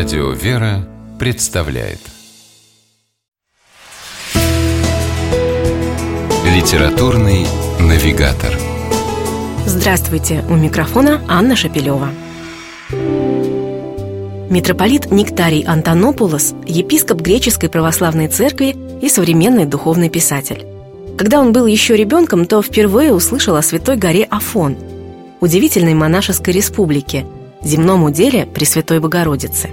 Радио «Вера» представляет Литературный навигатор Здравствуйте! У микрофона Анна Шапилева. Митрополит Нектарий Антонопулос – епископ греческой православной церкви и современный духовный писатель. Когда он был еще ребенком, то впервые услышал о святой горе Афон, удивительной монашеской республике, земном уделе Пресвятой Богородицы.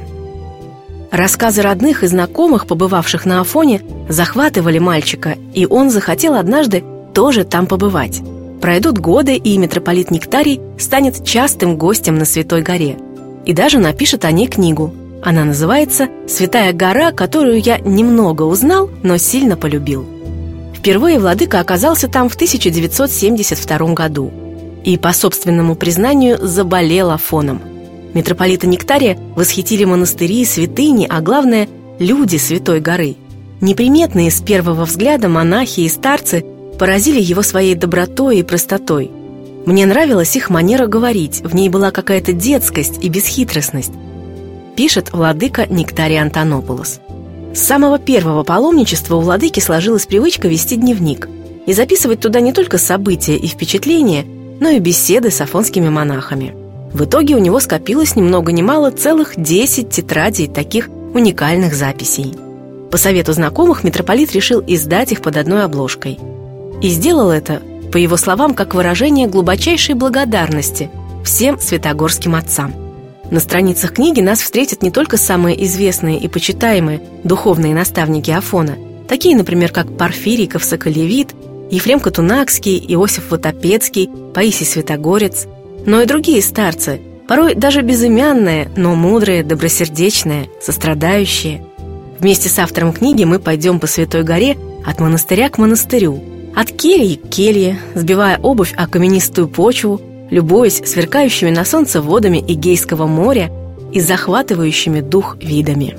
Рассказы родных и знакомых, побывавших на Афоне, захватывали мальчика, и он захотел однажды тоже там побывать. Пройдут годы, и митрополит Нектарий станет частым гостем на Святой горе – и даже напишет о ней книгу. Она называется «Святая гора, которую я немного узнал, но сильно полюбил». Впервые владыка оказался там в 1972 году и, по собственному признанию, заболел Афоном. Митрополита Нектария восхитили монастыри, святыни, а главное – люди Святой горы. Неприметные с первого взгляда монахи и старцы поразили его своей добротой и простотой – мне нравилась их манера говорить, в ней была какая-то детскость и бесхитростность. Пишет владыка Нектарий Антонопулос. С самого первого паломничества у владыки сложилась привычка вести дневник и записывать туда не только события и впечатления, но и беседы с афонскими монахами. В итоге у него скопилось ни много ни мало целых 10 тетрадей таких уникальных записей. По совету знакомых митрополит решил издать их под одной обложкой. И сделал это по его словам, как выражение глубочайшей благодарности всем святогорским отцам. На страницах книги нас встретят не только самые известные и почитаемые духовные наставники Афона, такие, например, как Порфирий Ковсоколевит, Ефрем Катунакский, Иосиф Ватопецкий, Паисий Святогорец, но и другие старцы, порой даже безымянные, но мудрые, добросердечные, сострадающие. Вместе с автором книги мы пойдем по Святой горе от монастыря к монастырю – от кельи к келье, сбивая обувь о каменистую почву, любуясь сверкающими на солнце водами Игейского моря и захватывающими дух видами.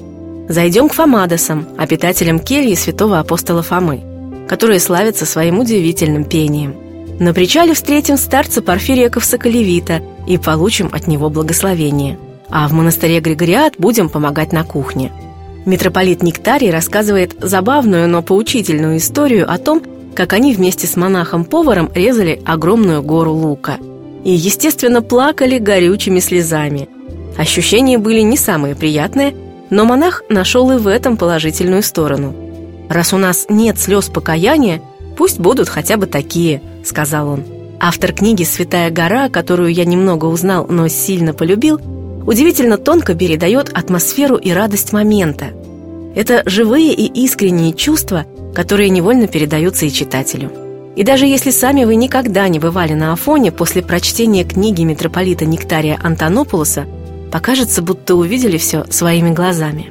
Зайдем к Фомадосам, обитателям кельи святого апостола Фомы, которые славятся своим удивительным пением. На причале встретим старца Порфирия Ковсоколевита и получим от него благословение. А в монастыре Григориат будем помогать на кухне. Митрополит Нектарий рассказывает забавную, но поучительную историю о том, как они вместе с монахом-поваром резали огромную гору лука. И, естественно, плакали горючими слезами. Ощущения были не самые приятные, но монах нашел и в этом положительную сторону. «Раз у нас нет слез покаяния, пусть будут хотя бы такие», — сказал он. Автор книги «Святая гора», которую я немного узнал, но сильно полюбил, удивительно тонко передает атмосферу и радость момента. Это живые и искренние чувства, которые невольно передаются и читателю. И даже если сами вы никогда не бывали на Афоне, после прочтения книги митрополита Нектария Антонопулоса покажется, будто увидели все своими глазами.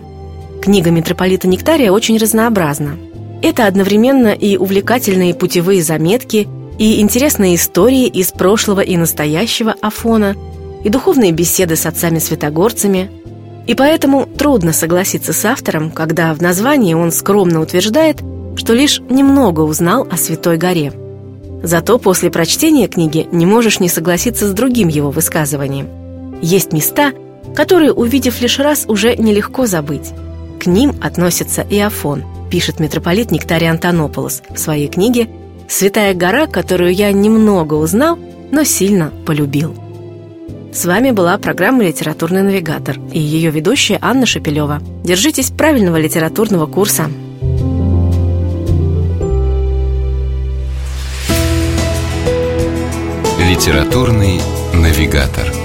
Книга митрополита Нектария очень разнообразна. Это одновременно и увлекательные путевые заметки, и интересные истории из прошлого и настоящего Афона, и духовные беседы с отцами-святогорцами. И поэтому трудно согласиться с автором, когда в названии он скромно утверждает – что лишь немного узнал о Святой горе. Зато после прочтения книги не можешь не согласиться с другим его высказыванием. Есть места, которые, увидев лишь раз, уже нелегко забыть. К ним относится и Афон, пишет митрополит Нектарий Антонополос в своей книге «Святая гора, которую я немного узнал, но сильно полюбил». С вами была программа «Литературный навигатор» и ее ведущая Анна Шапилева. Держитесь правильного литературного курса. Литературный навигатор.